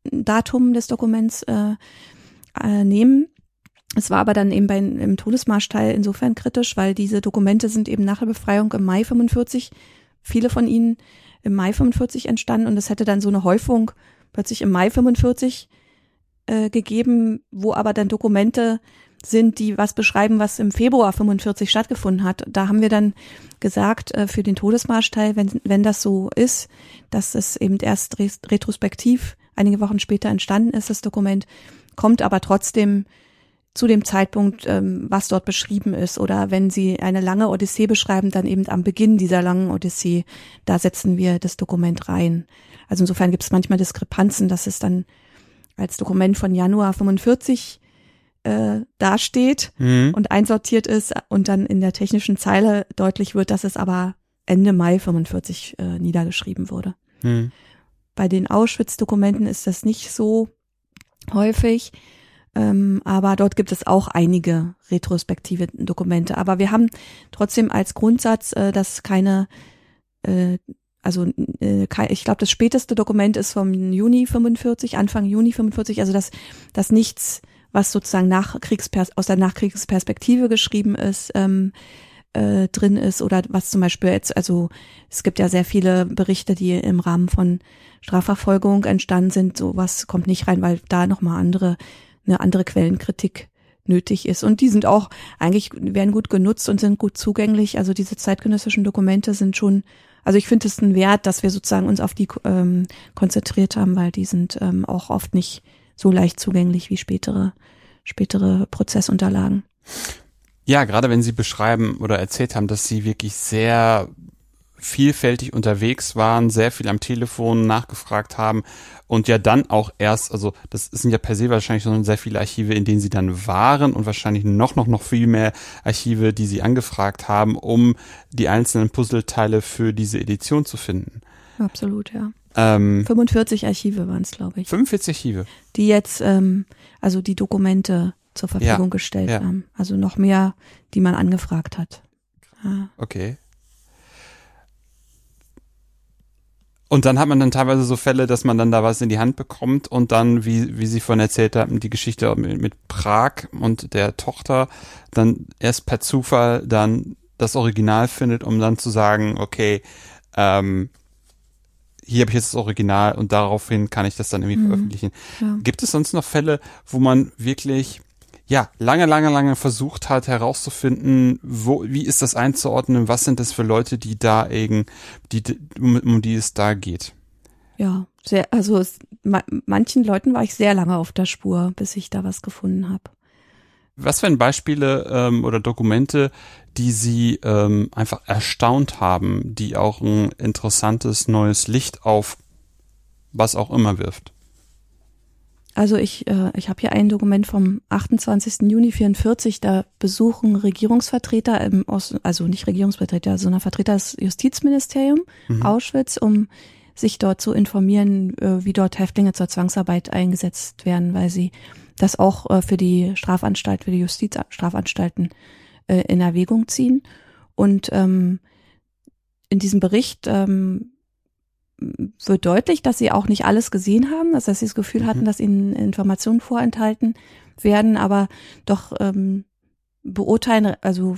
[SPEAKER 2] Datum des Dokuments äh, äh, nehmen. Es war aber dann eben bei, im Todesmarschteil insofern kritisch, weil diese Dokumente sind eben nach der Befreiung im Mai 45, viele von ihnen im Mai 45 entstanden und es hätte dann so eine Häufung plötzlich im Mai 45 äh, gegeben, wo aber dann Dokumente sind, die was beschreiben, was im Februar 45 stattgefunden hat. Da haben wir dann gesagt, äh, für den Todesmarschteil, wenn, wenn das so ist, dass es eben erst retrospektiv einige Wochen später entstanden ist, das Dokument, kommt aber trotzdem zu dem Zeitpunkt, ähm, was dort beschrieben ist. Oder wenn Sie eine lange Odyssee beschreiben, dann eben am Beginn dieser langen Odyssee, da setzen wir das Dokument rein. Also insofern gibt es manchmal Diskrepanzen, dass es dann als Dokument von Januar 45 äh, dasteht mhm. und einsortiert ist und dann in der technischen Zeile deutlich wird, dass es aber Ende Mai 45 äh, niedergeschrieben wurde. Mhm. Bei den Auschwitz-Dokumenten ist das nicht so häufig, ähm, aber dort gibt es auch einige retrospektive Dokumente. Aber wir haben trotzdem als Grundsatz, äh, dass keine äh, also äh, ich glaube, das späteste Dokument ist vom Juni 45, Anfang Juni 45, also dass, dass nichts was sozusagen Nachkriegspers aus der Nachkriegsperspektive geschrieben ist, ähm, äh, drin ist oder was zum Beispiel jetzt, also es gibt ja sehr viele Berichte, die im Rahmen von Strafverfolgung entstanden sind, sowas kommt nicht rein, weil da nochmal andere, eine andere Quellenkritik nötig ist. Und die sind auch, eigentlich werden gut genutzt und sind gut zugänglich. Also diese zeitgenössischen Dokumente sind schon, also ich finde es ein Wert, dass wir sozusagen uns auf die ähm, konzentriert haben, weil die sind ähm, auch oft nicht so leicht zugänglich wie spätere, spätere Prozessunterlagen.
[SPEAKER 1] Ja, gerade wenn Sie beschreiben oder erzählt haben, dass Sie wirklich sehr vielfältig unterwegs waren, sehr viel am Telefon nachgefragt haben und ja dann auch erst, also das sind ja per se wahrscheinlich schon sehr viele Archive, in denen sie dann waren und wahrscheinlich noch, noch, noch viel mehr Archive, die sie angefragt haben, um die einzelnen Puzzleteile für diese Edition zu finden.
[SPEAKER 2] Absolut, ja. Ähm, 45 Archive waren es, glaube ich.
[SPEAKER 1] 45 Archive.
[SPEAKER 2] Die jetzt, ähm, also die Dokumente zur Verfügung ja, gestellt ja. haben. Also noch mehr, die man angefragt hat.
[SPEAKER 1] Ja. Okay. Und dann hat man dann teilweise so Fälle, dass man dann da was in die Hand bekommt und dann, wie, wie Sie vorhin erzählt haben, die Geschichte mit, mit Prag und der Tochter dann erst per Zufall dann das Original findet, um dann zu sagen, okay, ähm, hier habe ich jetzt das Original und daraufhin kann ich das dann irgendwie mhm. veröffentlichen. Ja. Gibt es sonst noch Fälle, wo man wirklich ja, lange, lange, lange versucht hat herauszufinden, wo, wie ist das einzuordnen, was sind das für Leute, die da eben, die, um, um die es da geht.
[SPEAKER 2] Ja, sehr, also es, manchen Leuten war ich sehr lange auf der Spur, bis ich da was gefunden habe.
[SPEAKER 1] Was wären Beispiele ähm, oder Dokumente, die Sie ähm, einfach erstaunt haben, die auch ein interessantes neues Licht auf was auch immer wirft?
[SPEAKER 2] Also ich, äh, ich habe hier ein Dokument vom 28. Juni 44, da besuchen Regierungsvertreter, im Ost, also nicht Regierungsvertreter, sondern Vertreter des Justizministeriums mhm. Auschwitz, um sich dort zu informieren, äh, wie dort Häftlinge zur Zwangsarbeit eingesetzt werden, weil sie das auch äh, für die Strafanstalt, für die Justizstrafanstalten äh, in Erwägung ziehen. Und ähm, in diesem Bericht ähm, wird deutlich, dass sie auch nicht alles gesehen haben, dass sie das Gefühl hatten, mhm. dass ihnen Informationen vorenthalten werden, aber doch ähm, beurteilen, also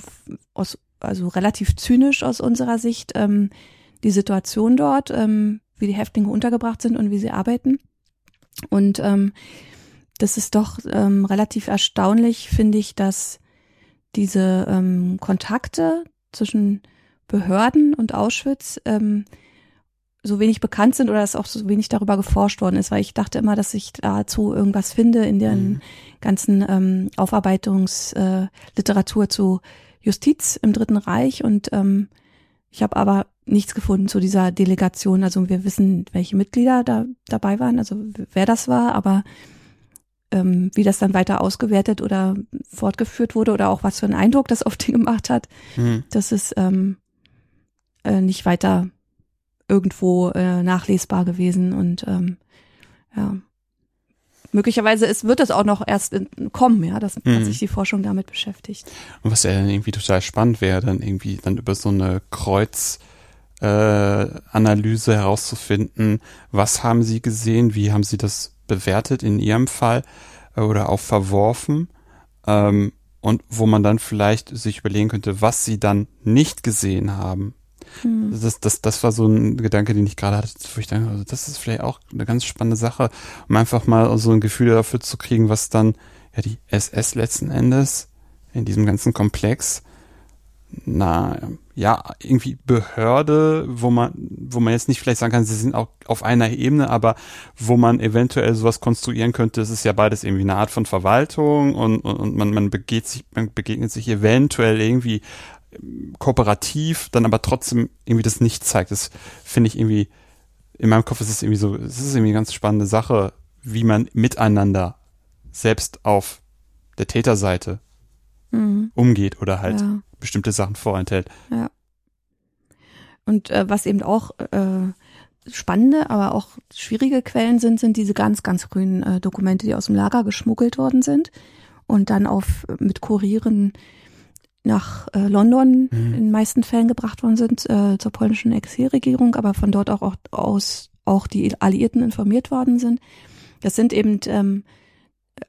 [SPEAKER 2] aus, also relativ zynisch aus unserer Sicht ähm, die Situation dort, ähm, wie die Häftlinge untergebracht sind und wie sie arbeiten. Und ähm, das ist doch ähm, relativ erstaunlich, finde ich, dass diese ähm, Kontakte zwischen Behörden und Auschwitz ähm, so wenig bekannt sind oder dass auch so wenig darüber geforscht worden ist, weil ich dachte immer, dass ich dazu irgendwas finde in der mhm. ganzen ähm, Aufarbeitungsliteratur äh, zu Justiz im Dritten Reich und ähm, ich habe aber nichts gefunden zu dieser Delegation. Also wir wissen, welche Mitglieder da dabei waren, also wer das war, aber ähm, wie das dann weiter ausgewertet oder fortgeführt wurde oder auch was für einen Eindruck das auf die gemacht hat, mhm. das ist ähm, äh, nicht weiter irgendwo äh, nachlesbar gewesen und ähm, ja möglicherweise ist, wird es auch noch erst in, kommen, ja, dass, mhm. dass sich die Forschung damit beschäftigt.
[SPEAKER 1] Und was ja dann irgendwie total spannend wäre, dann irgendwie dann über so eine Kreuz äh, Analyse herauszufinden, was haben Sie gesehen, wie haben Sie das bewertet in Ihrem Fall äh, oder auch verworfen ähm, und wo man dann vielleicht sich überlegen könnte, was Sie dann nicht gesehen haben hm. Das, das, das war so ein Gedanke, den ich gerade hatte, wo ich dachte, also das ist vielleicht auch eine ganz spannende Sache, um einfach mal so ein Gefühl dafür zu kriegen, was dann ja die SS letzten Endes in diesem ganzen Komplex na ja irgendwie Behörde, wo man wo man jetzt nicht vielleicht sagen kann, sie sind auch auf einer Ebene, aber wo man eventuell sowas konstruieren könnte, es ist ja beides irgendwie eine Art von Verwaltung und, und, und man man begegnet sich man begegnet sich eventuell irgendwie kooperativ, dann aber trotzdem irgendwie das nicht zeigt. Das finde ich irgendwie, in meinem Kopf ist es irgendwie so, es ist irgendwie eine ganz spannende Sache, wie man miteinander selbst auf der Täterseite mhm. umgeht oder halt ja. bestimmte Sachen vorenthält.
[SPEAKER 2] Ja. Und äh, was eben auch äh, spannende, aber auch schwierige Quellen sind, sind diese ganz, ganz grünen äh, Dokumente, die aus dem Lager geschmuggelt worden sind und dann auf mit Kurieren nach äh, London mhm. in den meisten Fällen gebracht worden sind äh, zur polnischen Exilregierung, aber von dort auch, auch aus auch die Alliierten informiert worden sind. Das sind eben ähm,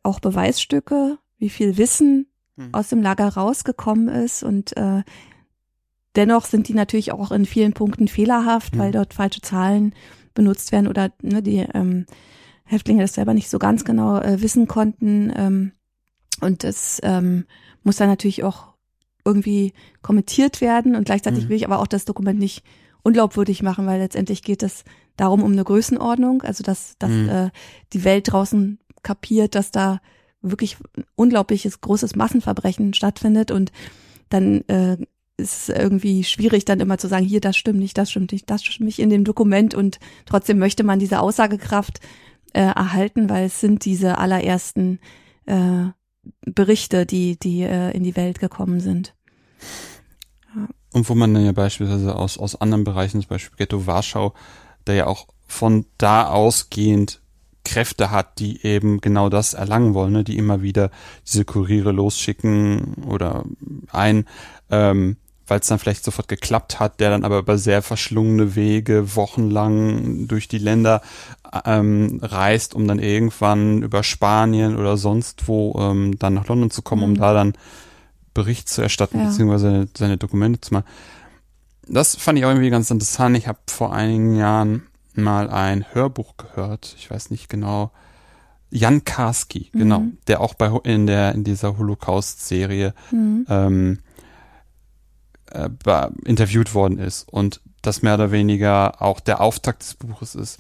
[SPEAKER 2] auch Beweisstücke, wie viel Wissen mhm. aus dem Lager rausgekommen ist und äh, dennoch sind die natürlich auch in vielen Punkten fehlerhaft, mhm. weil dort falsche Zahlen benutzt werden oder ne, die ähm, Häftlinge das selber nicht so ganz genau äh, wissen konnten. Ähm, und das ähm, muss dann natürlich auch irgendwie kommentiert werden und gleichzeitig mhm. will ich aber auch das Dokument nicht unglaubwürdig machen, weil letztendlich geht es darum um eine Größenordnung, also dass, dass mhm. äh, die Welt draußen kapiert, dass da wirklich unglaubliches großes Massenverbrechen stattfindet und dann äh, ist es irgendwie schwierig, dann immer zu sagen, hier, das stimmt nicht, das stimmt nicht, das stimmt nicht in dem Dokument und trotzdem möchte man diese Aussagekraft äh, erhalten, weil es sind diese allerersten äh, Berichte, die, die äh, in die Welt gekommen sind.
[SPEAKER 1] Ja. Und wo man dann ja beispielsweise aus, aus anderen Bereichen, zum Beispiel Ghetto Warschau, der ja auch von da ausgehend Kräfte hat, die eben genau das erlangen wollen, ne? die immer wieder diese Kuriere losschicken oder ein, ähm, weil es dann vielleicht sofort geklappt hat, der dann aber über sehr verschlungene Wege wochenlang durch die Länder ähm, reist, um dann irgendwann über Spanien oder sonst wo ähm, dann nach London zu kommen, mhm. um da dann Bericht zu erstatten, ja. beziehungsweise seine, seine Dokumente zu machen. Das fand ich auch irgendwie ganz interessant. Ich habe vor einigen Jahren mal ein Hörbuch gehört. Ich weiß nicht genau. Jan Karski, mhm. genau, der auch bei in der in dieser Holocaust-Serie mhm. ähm, äh, interviewt worden ist und das mehr oder weniger auch der Auftakt des Buches ist.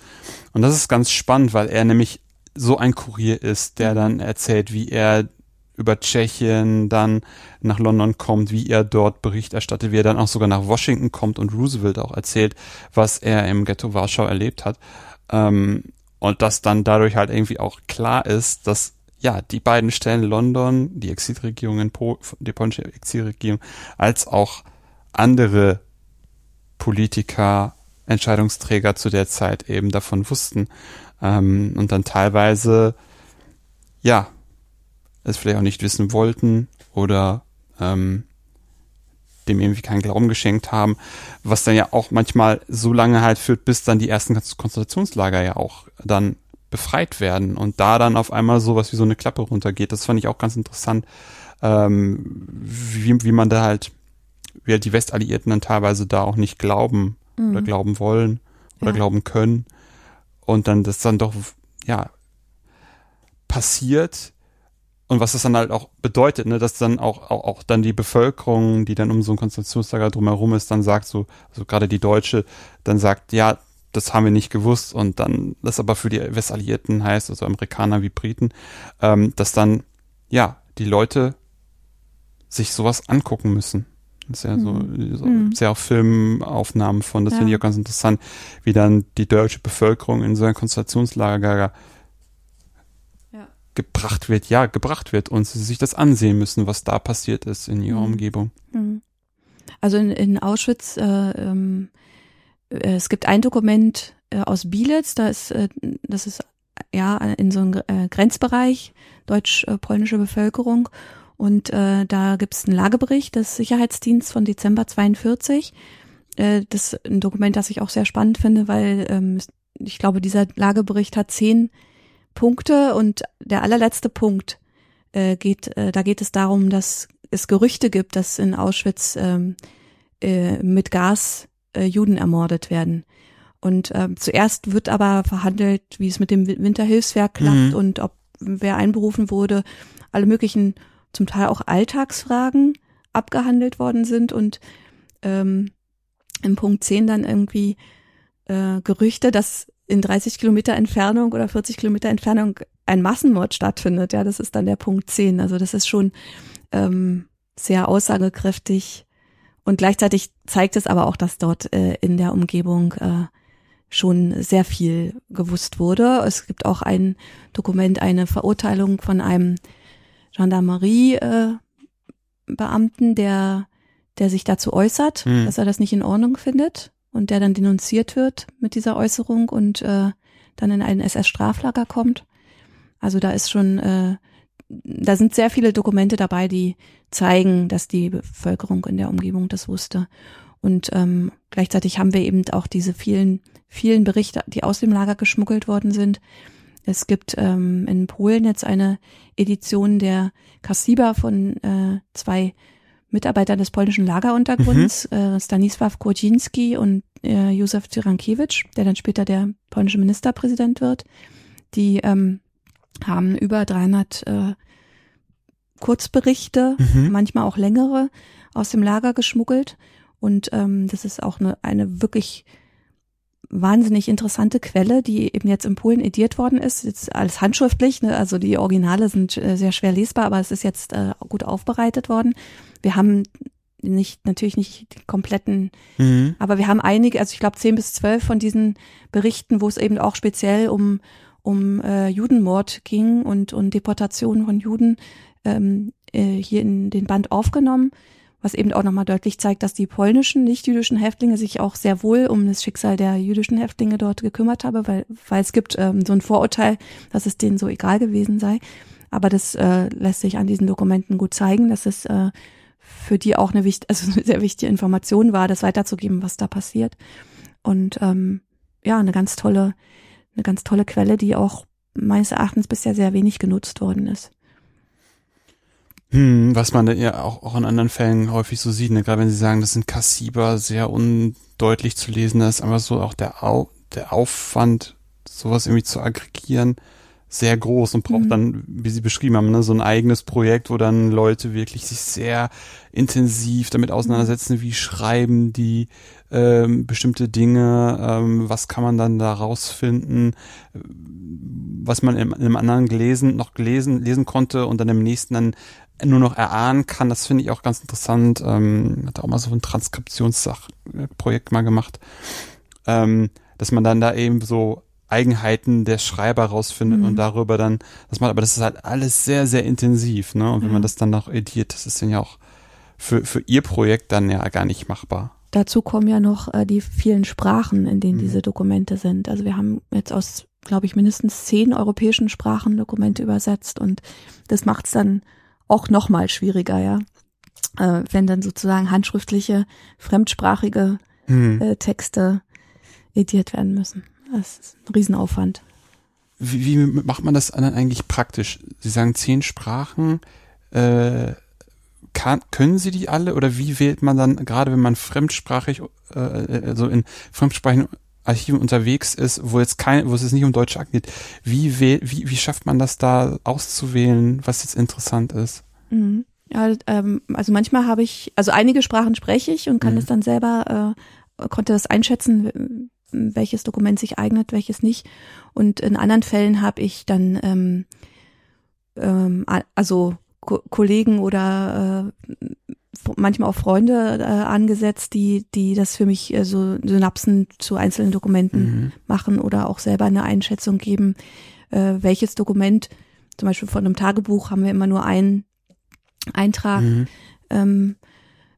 [SPEAKER 1] Und das ist ganz spannend, weil er nämlich so ein Kurier ist, der mhm. dann erzählt, wie er über Tschechien dann nach London kommt, wie er dort Bericht erstattet, wie er dann auch sogar nach Washington kommt und Roosevelt auch erzählt, was er im Ghetto Warschau erlebt hat. Ähm, und dass dann dadurch halt irgendwie auch klar ist, dass ja, die beiden Stellen London, die Exilregierung in po die polnische Exilregierung, als auch andere Politiker, Entscheidungsträger zu der Zeit eben davon wussten ähm, und dann teilweise ja es vielleicht auch nicht wissen wollten oder ähm, dem irgendwie keinen Glauben geschenkt haben, was dann ja auch manchmal so lange halt führt, bis dann die ersten Konzentrationslager ja auch dann befreit werden und da dann auf einmal sowas wie so eine Klappe runtergeht. Das fand ich auch ganz interessant, ähm, wie, wie man da halt, halt die Westalliierten dann teilweise da auch nicht glauben mhm. oder glauben wollen oder ja. glauben können und dann das dann doch, ja, passiert, und was das dann halt auch bedeutet, ne, dass dann auch, auch, auch dann die Bevölkerung, die dann um so ein Konzentrationslager drumherum ist, dann sagt so, also gerade die Deutsche, dann sagt, ja, das haben wir nicht gewusst und dann, das aber für die Westalliierten heißt, also Amerikaner wie Briten, ähm, dass dann, ja, die Leute sich sowas angucken müssen. Das ist ja so, mhm. so mhm. sehr auch Filmaufnahmen von, das ja. finde ich auch ganz interessant, wie dann die deutsche Bevölkerung in so ein Konzentrationslager gebracht wird, ja, gebracht wird und sie sich das ansehen müssen, was da passiert ist in ihrer mhm. Umgebung.
[SPEAKER 2] Mhm. Also in, in Auschwitz, äh, ähm, äh, es gibt ein Dokument äh, aus Bielitz, da ist, äh, das ist ja in so einem äh, Grenzbereich deutsch-polnische Bevölkerung und äh, da gibt es einen Lagebericht des Sicherheitsdienstes von Dezember 42. Äh, das ist ein Dokument, das ich auch sehr spannend finde, weil ähm, ich glaube, dieser Lagebericht hat zehn Punkte und der allerletzte Punkt äh, geht, äh, da geht es darum, dass es Gerüchte gibt, dass in Auschwitz ähm, äh, mit Gas äh, Juden ermordet werden. Und äh, zuerst wird aber verhandelt, wie es mit dem Winterhilfswerk klappt mhm. und ob wer einberufen wurde, alle möglichen, zum Teil auch Alltagsfragen abgehandelt worden sind und ähm, im Punkt 10 dann irgendwie äh, Gerüchte, dass in 30 Kilometer Entfernung oder 40 Kilometer Entfernung ein Massenmord stattfindet. Ja, das ist dann der Punkt 10. Also das ist schon ähm, sehr aussagekräftig. Und gleichzeitig zeigt es aber auch, dass dort äh, in der Umgebung äh, schon sehr viel gewusst wurde. Es gibt auch ein Dokument, eine Verurteilung von einem Gendarmerie-Beamten, äh, der, der sich dazu äußert, mhm. dass er das nicht in Ordnung findet und der dann denunziert wird mit dieser Äußerung und äh, dann in ein SS-Straflager kommt. Also da ist schon, äh, da sind sehr viele Dokumente dabei, die zeigen, dass die Bevölkerung in der Umgebung das wusste. Und ähm, gleichzeitig haben wir eben auch diese vielen, vielen Berichte, die aus dem Lager geschmuggelt worden sind. Es gibt ähm, in Polen jetzt eine Edition der Kassiba von äh, zwei Mitarbeiter des polnischen Lageruntergrunds, mhm. äh, Stanisław Kłodziński und äh, Józef Cyrankiewicz, der dann später der polnische Ministerpräsident wird. Die ähm, haben über 300 äh, Kurzberichte, mhm. manchmal auch längere, aus dem Lager geschmuggelt. Und ähm, das ist auch eine, eine wirklich wahnsinnig interessante Quelle, die eben jetzt in Polen ediert worden ist, jetzt alles handschriftlich, ne? also die Originale sind äh, sehr schwer lesbar, aber es ist jetzt äh, gut aufbereitet worden. Wir haben nicht natürlich nicht die kompletten, mhm. aber wir haben einige, also ich glaube zehn bis zwölf von diesen Berichten, wo es eben auch speziell um um äh, Judenmord ging und und Deportation von Juden ähm, äh, hier in den Band aufgenommen was eben auch nochmal deutlich zeigt, dass die polnischen, nicht-jüdischen Häftlinge sich auch sehr wohl um das Schicksal der jüdischen Häftlinge dort gekümmert haben, weil, weil es gibt ähm, so ein Vorurteil, dass es denen so egal gewesen sei. Aber das äh, lässt sich an diesen Dokumenten gut zeigen, dass es äh, für die auch eine, wichtig, also eine sehr wichtige Information war, das weiterzugeben, was da passiert. Und ähm, ja, eine ganz tolle, eine ganz tolle Quelle, die auch meines Erachtens bisher sehr wenig genutzt worden ist.
[SPEAKER 1] Hm, was man ja auch, auch in anderen Fällen häufig so sieht, ne? gerade wenn sie sagen, das sind Kassiber, sehr undeutlich zu lesen, da ist einfach so auch der, Au der Aufwand, sowas irgendwie zu aggregieren, sehr groß und braucht mhm. dann, wie Sie beschrieben haben, ne, so ein eigenes Projekt, wo dann Leute wirklich sich sehr intensiv damit auseinandersetzen, wie schreiben die ähm, bestimmte Dinge, ähm, was kann man dann da rausfinden, was man in, in einem anderen gelesen, noch gelesen, lesen konnte und dann im nächsten dann nur noch erahnen kann. Das finde ich auch ganz interessant. Ähm, hat auch mal so ein Transkriptionsprojekt mal gemacht, ähm, dass man dann da eben so Eigenheiten der Schreiber rausfindet mhm. und darüber dann das macht. Aber das ist halt alles sehr, sehr intensiv, ne? Und wenn ja. man das dann noch ediert, das ist dann ja auch für, für ihr Projekt dann ja gar nicht machbar.
[SPEAKER 2] Dazu kommen ja noch äh, die vielen Sprachen, in denen mhm. diese Dokumente sind. Also wir haben jetzt aus, glaube ich, mindestens zehn europäischen Sprachen Dokumente übersetzt und das macht es dann auch noch mal schwieriger, ja. Äh, wenn dann sozusagen handschriftliche, fremdsprachige hm. äh, Texte ediert werden müssen. Das ist ein Riesenaufwand.
[SPEAKER 1] Wie, wie macht man das dann eigentlich praktisch? Sie sagen zehn Sprachen. Äh, kann, können Sie die alle oder wie wählt man dann, gerade wenn man fremdsprachig, äh, also in fremdsprachigen Archiven unterwegs ist, wo jetzt kein, wo es jetzt nicht um deutsche geht, wie, wie, wie schafft man das da auszuwählen, was jetzt interessant ist?
[SPEAKER 2] Mhm. Ja, ähm, also manchmal habe ich, also einige Sprachen spreche ich und kann mhm. das dann selber, äh, konnte das einschätzen, welches Dokument sich eignet, welches nicht. Und in anderen Fällen habe ich dann ähm, ähm, also Ko Kollegen oder äh, manchmal auch Freunde äh, angesetzt, die, die das für mich äh, so Synapsen zu einzelnen Dokumenten mhm. machen oder auch selber eine Einschätzung geben, äh, welches Dokument, zum Beispiel von einem Tagebuch haben wir immer nur einen Eintrag mhm. ähm,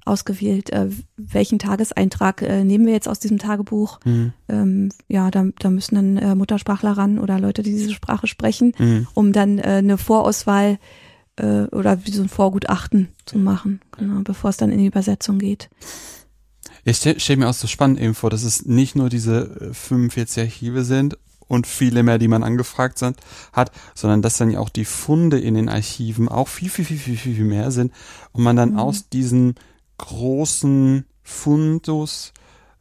[SPEAKER 2] ausgewählt, äh, welchen Tageseintrag äh, nehmen wir jetzt aus diesem Tagebuch. Mhm. Ähm, ja, da, da müssen dann äh, Muttersprachler ran oder Leute, die diese Sprache sprechen, mhm. um dann äh, eine Vorauswahl äh, oder wie so ein Vorgutachten zu machen, genau, bevor es dann in die Übersetzung geht.
[SPEAKER 1] Ich stelle stell mir auch so spannend eben vor, dass es nicht nur diese 45 äh, Archive sind und viele mehr, die man angefragt sind, hat, sondern dass dann ja auch die Funde in den Archiven auch viel, viel, viel, viel, viel, viel mehr sind und man dann mhm. aus diesen großen Fundus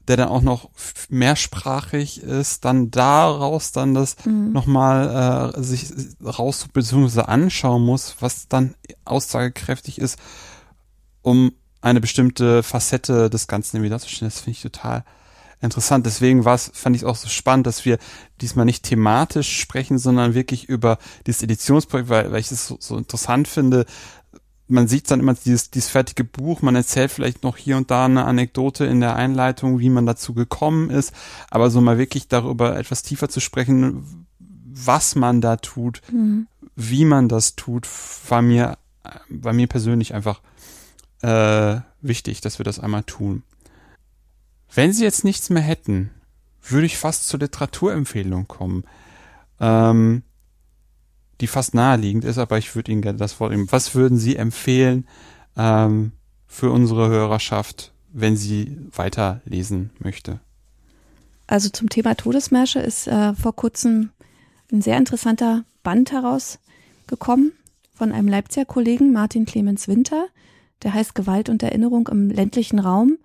[SPEAKER 1] der dann auch noch mehrsprachig ist, dann daraus dann das mhm. nochmal äh, sich raus bzw. anschauen muss, was dann aussagekräftig ist, um eine bestimmte Facette des Ganzen irgendwie darzustellen. Das finde ich total interessant. Deswegen war es, fand ich es auch so spannend, dass wir diesmal nicht thematisch sprechen, sondern wirklich über dieses Editionsprojekt, weil, weil ich es so, so interessant finde, man sieht dann immer dieses, dieses fertige Buch, man erzählt vielleicht noch hier und da eine Anekdote in der Einleitung, wie man dazu gekommen ist, aber so mal wirklich darüber etwas tiefer zu sprechen, was man da tut, mhm. wie man das tut, war mir, war mir persönlich einfach äh, wichtig, dass wir das einmal tun. Wenn Sie jetzt nichts mehr hätten, würde ich fast zur Literaturempfehlung kommen. Ähm, die fast naheliegend ist, aber ich würde Ihnen gerne das Wort nehmen. Was würden Sie empfehlen ähm, für unsere Hörerschaft, wenn sie weiterlesen möchte?
[SPEAKER 2] Also zum Thema Todesmärsche ist äh, vor kurzem ein sehr interessanter Band herausgekommen von einem Leipziger Kollegen, Martin Clemens Winter. Der heißt Gewalt und Erinnerung im ländlichen Raum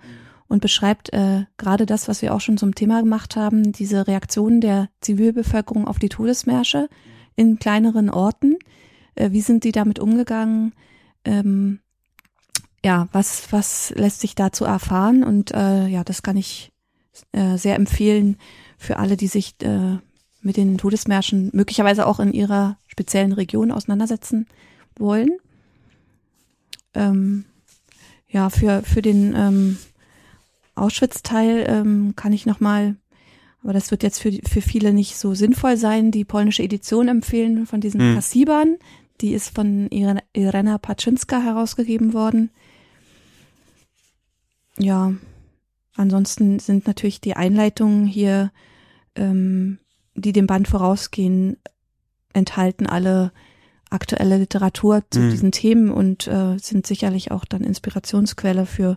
[SPEAKER 2] und beschreibt äh, gerade das, was wir auch schon zum Thema gemacht haben, diese Reaktionen der Zivilbevölkerung auf die Todesmärsche in kleineren Orten. Äh, wie sind die damit umgegangen? Ähm, ja, was, was lässt sich dazu erfahren? Und äh, ja, das kann ich äh, sehr empfehlen für alle, die sich äh, mit den Todesmärschen möglicherweise auch in ihrer speziellen Region auseinandersetzen wollen. Ähm, ja, für, für den ähm, Auschwitz-Teil ähm, kann ich nochmal, aber das wird jetzt für, für viele nicht so sinnvoll sein, die polnische Edition empfehlen von diesen hm. Kassibern. Die ist von Irena Paczynska herausgegeben worden. Ja, ansonsten sind natürlich die Einleitungen hier, ähm, die dem Band vorausgehen, enthalten alle aktuelle Literatur zu mhm. diesen Themen und äh, sind sicherlich auch dann Inspirationsquelle für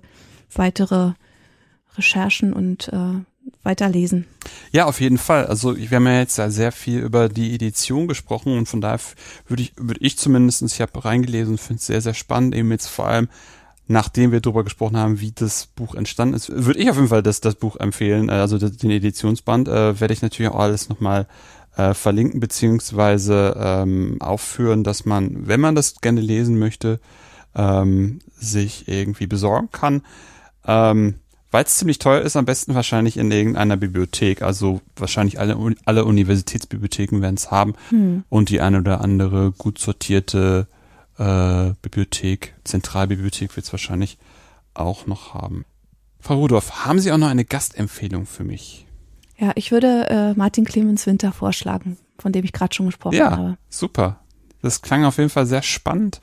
[SPEAKER 2] weitere Recherchen und äh, weiterlesen.
[SPEAKER 1] Ja, auf jeden Fall. Also wir haben ja jetzt ja sehr viel über die Edition gesprochen und von daher würde ich, würde ich zumindest, ich habe reingelesen, finde es sehr, sehr spannend, eben jetzt vor allem nachdem wir darüber gesprochen haben, wie das Buch entstanden ist, würde ich auf jeden Fall das, das Buch empfehlen, äh, also den Editionsband, äh, werde ich natürlich auch alles nochmal äh, verlinken beziehungsweise ähm, aufführen, dass man, wenn man das gerne lesen möchte, ähm, sich irgendwie besorgen kann. Ähm, Weil es ziemlich teuer ist, am besten wahrscheinlich in irgendeiner Bibliothek. Also wahrscheinlich alle, alle Universitätsbibliotheken werden es haben hm. und die eine oder andere gut sortierte äh, Bibliothek, Zentralbibliothek wird es wahrscheinlich auch noch haben. Frau Rudolph, haben Sie auch noch eine Gastempfehlung für mich?
[SPEAKER 2] Ja, ich würde äh, Martin Clemens Winter vorschlagen, von dem ich gerade schon gesprochen ja, habe. Ja,
[SPEAKER 1] super. Das klang auf jeden Fall sehr spannend.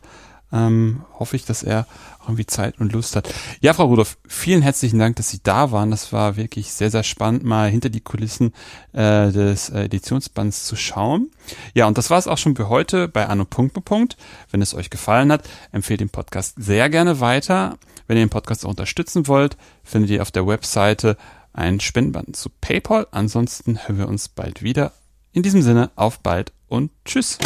[SPEAKER 1] Ähm, hoffe ich, dass er irgendwie Zeit und Lust hat. Ja, Frau Rudolph, vielen herzlichen Dank, dass Sie da waren. Das war wirklich sehr, sehr spannend, mal hinter die Kulissen äh, des äh, Editionsbands zu schauen. Ja, und das war es auch schon für heute bei Anno Punkt Punkt. Wenn es euch gefallen hat, empfehlt den Podcast sehr gerne weiter. Wenn ihr den Podcast auch unterstützen wollt, findet ihr auf der Webseite einen Spendenbutton zu PayPal. Ansonsten hören wir uns bald wieder. In diesem Sinne, auf bald und tschüss.